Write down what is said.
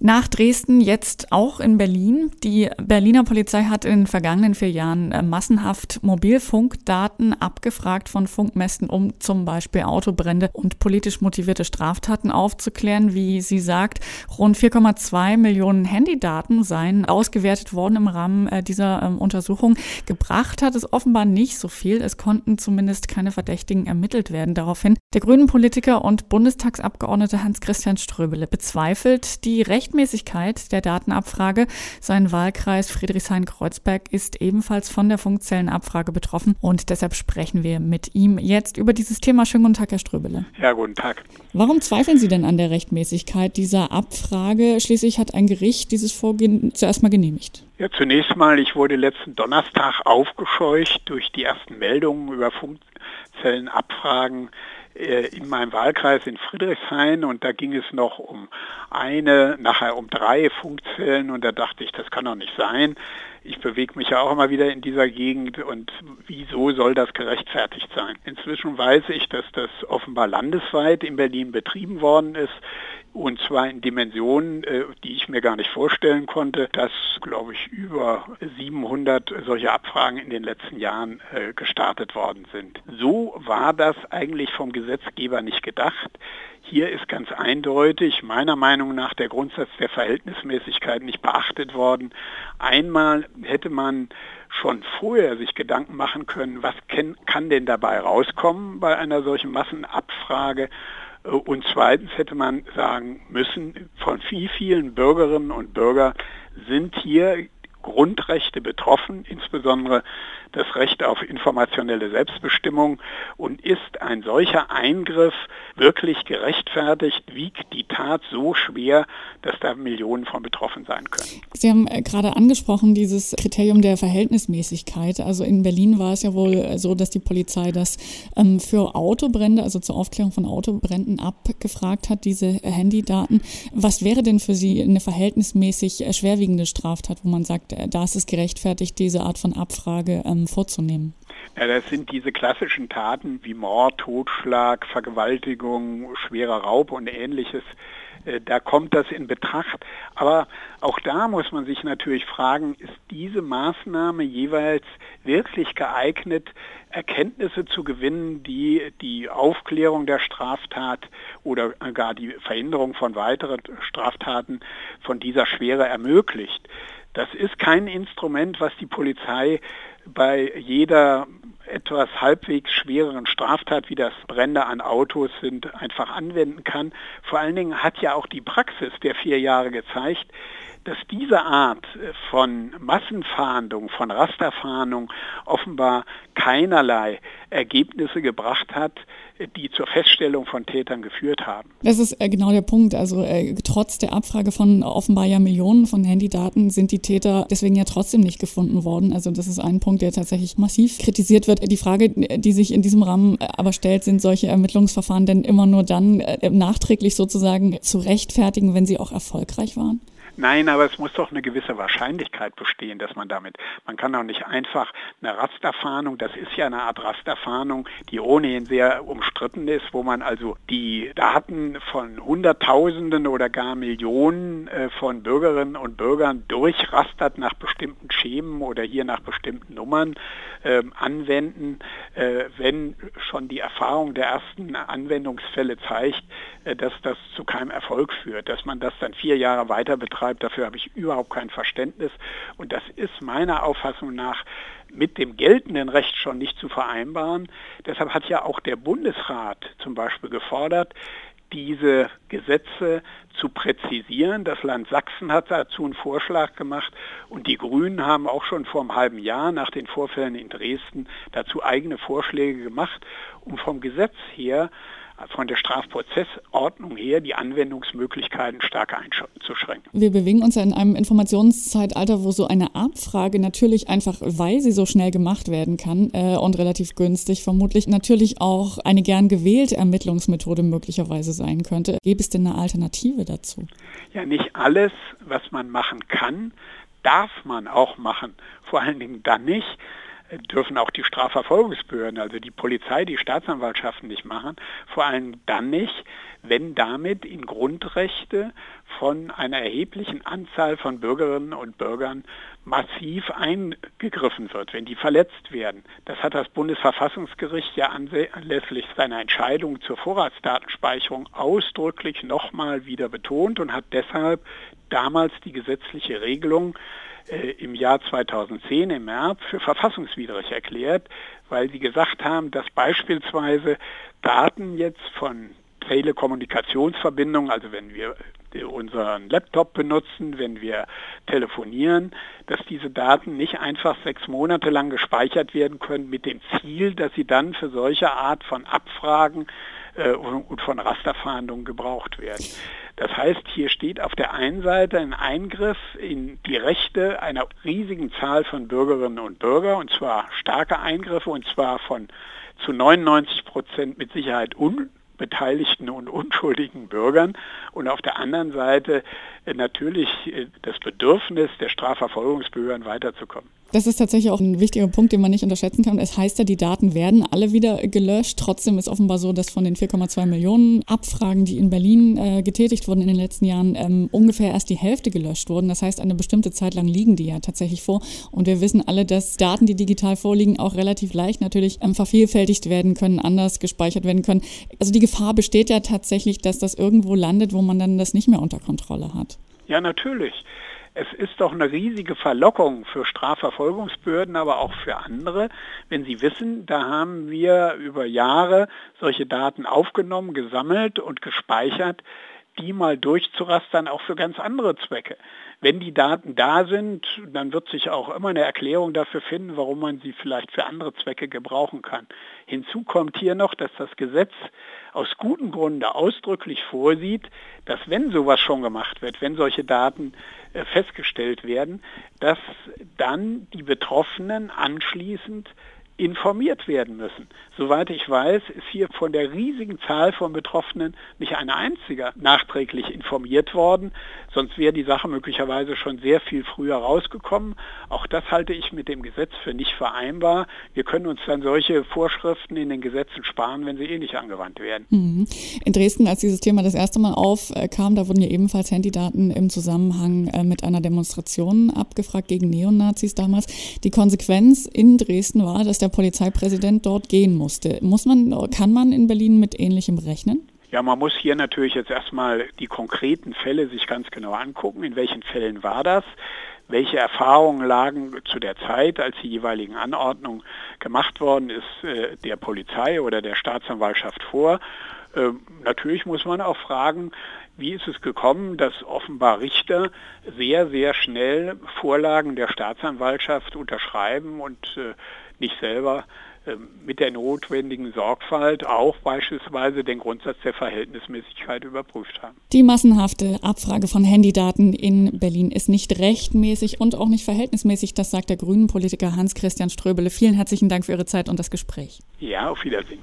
Nach Dresden jetzt auch in Berlin. Die Berliner Polizei hat in den vergangenen vier Jahren äh, massenhaft Mobilfunkdaten abgefragt von Funkmästen, um zum Beispiel Autobrände und politisch motivierte Straftaten aufzuklären. Wie sie sagt, rund 4,2 Millionen Handydaten seien ausgewertet worden im Rahmen äh, dieser ähm, Untersuchung. Gebracht hat es offenbar nicht so viel. Es konnten zumindest keine Verdächtigen ermittelt werden. Daraufhin der grünen Politiker und Bundestagsabgeordnete Hans-Christian Ströbele bezweifelt die Recht Rechtmäßigkeit der Datenabfrage. Sein Wahlkreis Friedrichshain-Kreuzberg ist ebenfalls von der Funkzellenabfrage betroffen und deshalb sprechen wir mit ihm jetzt über dieses Thema. Schönen guten Tag, Herr Ströbele. Ja, guten Tag. Warum zweifeln Sie denn an der Rechtmäßigkeit dieser Abfrage? Schließlich hat ein Gericht dieses Vorgehen zuerst mal genehmigt. Ja, zunächst mal, ich wurde letzten Donnerstag aufgescheucht durch die ersten Meldungen über Funkzellenabfragen in meinem Wahlkreis in Friedrichshain und da ging es noch um eine, nachher um drei Funkzellen und da dachte ich, das kann doch nicht sein. Ich bewege mich ja auch immer wieder in dieser Gegend und wieso soll das gerechtfertigt sein? Inzwischen weiß ich, dass das offenbar landesweit in Berlin betrieben worden ist und zwar in Dimensionen, äh, die ich mir gar nicht vorstellen konnte, dass, glaube ich, über 700 solche Abfragen in den letzten Jahren äh, gestartet worden sind. So war das eigentlich vom Gesetzgeber nicht gedacht. Hier ist ganz eindeutig meiner Meinung nach der Grundsatz der Verhältnismäßigkeit nicht beachtet worden. Einmal hätte man schon vorher sich Gedanken machen können, was kann denn dabei rauskommen bei einer solchen Massenabfrage und zweitens hätte man sagen müssen, von viel, vielen Bürgerinnen und Bürgern sind hier Grundrechte betroffen, insbesondere das Recht auf informationelle Selbstbestimmung. Und ist ein solcher Eingriff wirklich gerechtfertigt, wiegt die Tat so schwer, dass da Millionen von betroffen sein können. Sie haben äh, gerade angesprochen, dieses Kriterium der Verhältnismäßigkeit. Also in Berlin war es ja wohl so, dass die Polizei das ähm, für Autobrände, also zur Aufklärung von Autobränden abgefragt hat, diese Handydaten. Was wäre denn für Sie eine verhältnismäßig äh, schwerwiegende Straftat, wo man sagt, äh, da ist es gerechtfertigt, diese Art von Abfrage ähm, vorzunehmen? Ja, das sind diese klassischen Taten wie Mord, Totschlag, Vergewaltigung, schwerer Raub und ähnliches. Äh, da kommt das in Betracht. Aber auch da muss man sich natürlich fragen, ist diese Maßnahme jeweils wirklich geeignet, Erkenntnisse zu gewinnen, die die Aufklärung der Straftat oder gar die Verhinderung von weiteren Straftaten von dieser Schwere ermöglicht. Das ist kein Instrument, was die Polizei bei jeder etwas halbwegs schwereren Straftat, wie das Brände an Autos sind, einfach anwenden kann. Vor allen Dingen hat ja auch die Praxis der vier Jahre gezeigt, dass diese Art von Massenfahndung, von Rasterfahndung offenbar keinerlei Ergebnisse gebracht hat, die zur Feststellung von Tätern geführt haben. Das ist äh, genau der Punkt. Also äh, trotz der Abfrage von offenbar ja Millionen von Handydaten sind die Täter deswegen ja trotzdem nicht gefunden worden. Also das ist ein Punkt, der tatsächlich massiv kritisiert wird. Die Frage, die sich in diesem Rahmen äh, aber stellt, sind solche Ermittlungsverfahren denn immer nur dann äh, nachträglich sozusagen zu rechtfertigen, wenn sie auch erfolgreich waren? Nein, aber es muss doch eine gewisse Wahrscheinlichkeit bestehen, dass man damit, man kann auch nicht einfach eine Rasterfahndung, das ist ja eine Art Rasterfahndung, die ohnehin sehr umstritten ist, wo man also die Daten von Hunderttausenden oder gar Millionen äh, von Bürgerinnen und Bürgern durchrastert nach bestimmten Schemen oder hier nach bestimmten Nummern äh, anwenden, äh, wenn schon die Erfahrung der ersten Anwendungsfälle zeigt, äh, dass das zu keinem Erfolg führt, dass man das dann vier Jahre weiter betreibt betreibt. Dafür habe ich überhaupt kein Verständnis. Und das ist meiner Auffassung nach mit dem geltenden Recht schon nicht zu vereinbaren. Deshalb hat ja auch der Bundesrat zum Beispiel gefordert, diese Gesetze zu präzisieren. Das Land Sachsen hat dazu einen Vorschlag gemacht und die Grünen haben auch schon vor einem halben Jahr nach den Vorfällen in Dresden dazu eigene Vorschläge gemacht, um vom Gesetz her von der Strafprozessordnung her die Anwendungsmöglichkeiten stark einzuschränken. Wir bewegen uns ja in einem Informationszeitalter, wo so eine Abfrage natürlich einfach, weil sie so schnell gemacht werden kann äh, und relativ günstig vermutlich, natürlich auch eine gern gewählte Ermittlungsmethode möglicherweise sein könnte. Gäbe es denn eine Alternative dazu? Ja, nicht alles, was man machen kann, darf man auch machen. Vor allen Dingen dann nicht, dürfen auch die Strafverfolgungsbehörden, also die Polizei, die Staatsanwaltschaften nicht machen. Vor allem dann nicht, wenn damit in Grundrechte von einer erheblichen Anzahl von Bürgerinnen und Bürgern massiv eingegriffen wird, wenn die verletzt werden. Das hat das Bundesverfassungsgericht ja anlässlich seiner Entscheidung zur Vorratsdatenspeicherung ausdrücklich nochmal wieder betont und hat deshalb damals die gesetzliche Regelung im Jahr 2010 im März für verfassungswidrig erklärt, weil sie gesagt haben, dass beispielsweise Daten jetzt von Telekommunikationsverbindungen, also wenn wir unseren Laptop benutzen, wenn wir telefonieren, dass diese Daten nicht einfach sechs Monate lang gespeichert werden können mit dem Ziel, dass sie dann für solche Art von Abfragen äh, und von Rasterfahndungen gebraucht werden. Das heißt, hier steht auf der einen Seite ein Eingriff in die Rechte einer riesigen Zahl von Bürgerinnen und Bürgern, und zwar starke Eingriffe, und zwar von zu 99 Prozent mit Sicherheit unbeteiligten und unschuldigen Bürgern und auf der anderen Seite äh, natürlich äh, das Bedürfnis der Strafverfolgungsbehörden weiterzukommen. Das ist tatsächlich auch ein wichtiger Punkt, den man nicht unterschätzen kann. Es heißt ja, die Daten werden alle wieder gelöscht. Trotzdem ist offenbar so, dass von den 4,2 Millionen Abfragen, die in Berlin äh, getätigt wurden in den letzten Jahren, ähm, ungefähr erst die Hälfte gelöscht wurden. Das heißt, eine bestimmte Zeit lang liegen die ja tatsächlich vor. Und wir wissen alle, dass Daten, die digital vorliegen, auch relativ leicht natürlich ähm, vervielfältigt werden können, anders gespeichert werden können. Also die Gefahr besteht ja tatsächlich, dass das irgendwo landet, wo man dann das nicht mehr unter Kontrolle hat. Ja, natürlich. Es ist doch eine riesige Verlockung für Strafverfolgungsbehörden, aber auch für andere, wenn sie wissen, da haben wir über Jahre solche Daten aufgenommen, gesammelt und gespeichert, die mal durchzurastern, auch für ganz andere Zwecke. Wenn die Daten da sind, dann wird sich auch immer eine Erklärung dafür finden, warum man sie vielleicht für andere Zwecke gebrauchen kann. Hinzu kommt hier noch, dass das Gesetz aus gutem Grunde ausdrücklich vorsieht, dass wenn sowas schon gemacht wird, wenn solche Daten äh, festgestellt werden, dass dann die Betroffenen anschließend informiert werden müssen. Soweit ich weiß, ist hier von der riesigen Zahl von Betroffenen nicht ein einziger nachträglich informiert worden. Sonst wäre die Sache möglicherweise schon sehr viel früher rausgekommen. Auch das halte ich mit dem Gesetz für nicht vereinbar. Wir können uns dann solche Vorschriften in den Gesetzen sparen, wenn sie eh nicht angewandt werden. Mhm. In Dresden, als dieses Thema das erste Mal aufkam, da wurden ja ebenfalls Handydaten im Zusammenhang äh, mit einer Demonstration abgefragt gegen Neonazis damals. Die Konsequenz in Dresden war, dass der Polizeipräsident dort gehen musste. Muss man, kann man in Berlin mit Ähnlichem rechnen? Ja, man muss hier natürlich jetzt erstmal die konkreten Fälle sich ganz genau angucken. In welchen Fällen war das? Welche Erfahrungen lagen zu der Zeit, als die jeweiligen Anordnungen gemacht worden ist, äh, der Polizei oder der Staatsanwaltschaft vor? Ähm, natürlich muss man auch fragen, wie ist es gekommen, dass offenbar Richter sehr, sehr schnell Vorlagen der Staatsanwaltschaft unterschreiben und äh, nicht selber ähm, mit der notwendigen Sorgfalt auch beispielsweise den Grundsatz der Verhältnismäßigkeit überprüft haben. Die massenhafte Abfrage von Handydaten in Berlin ist nicht rechtmäßig und auch nicht verhältnismäßig, das sagt der grünen Politiker Hans-Christian Ströbele. Vielen herzlichen Dank für Ihre Zeit und das Gespräch. Ja, auf Wiedersehen.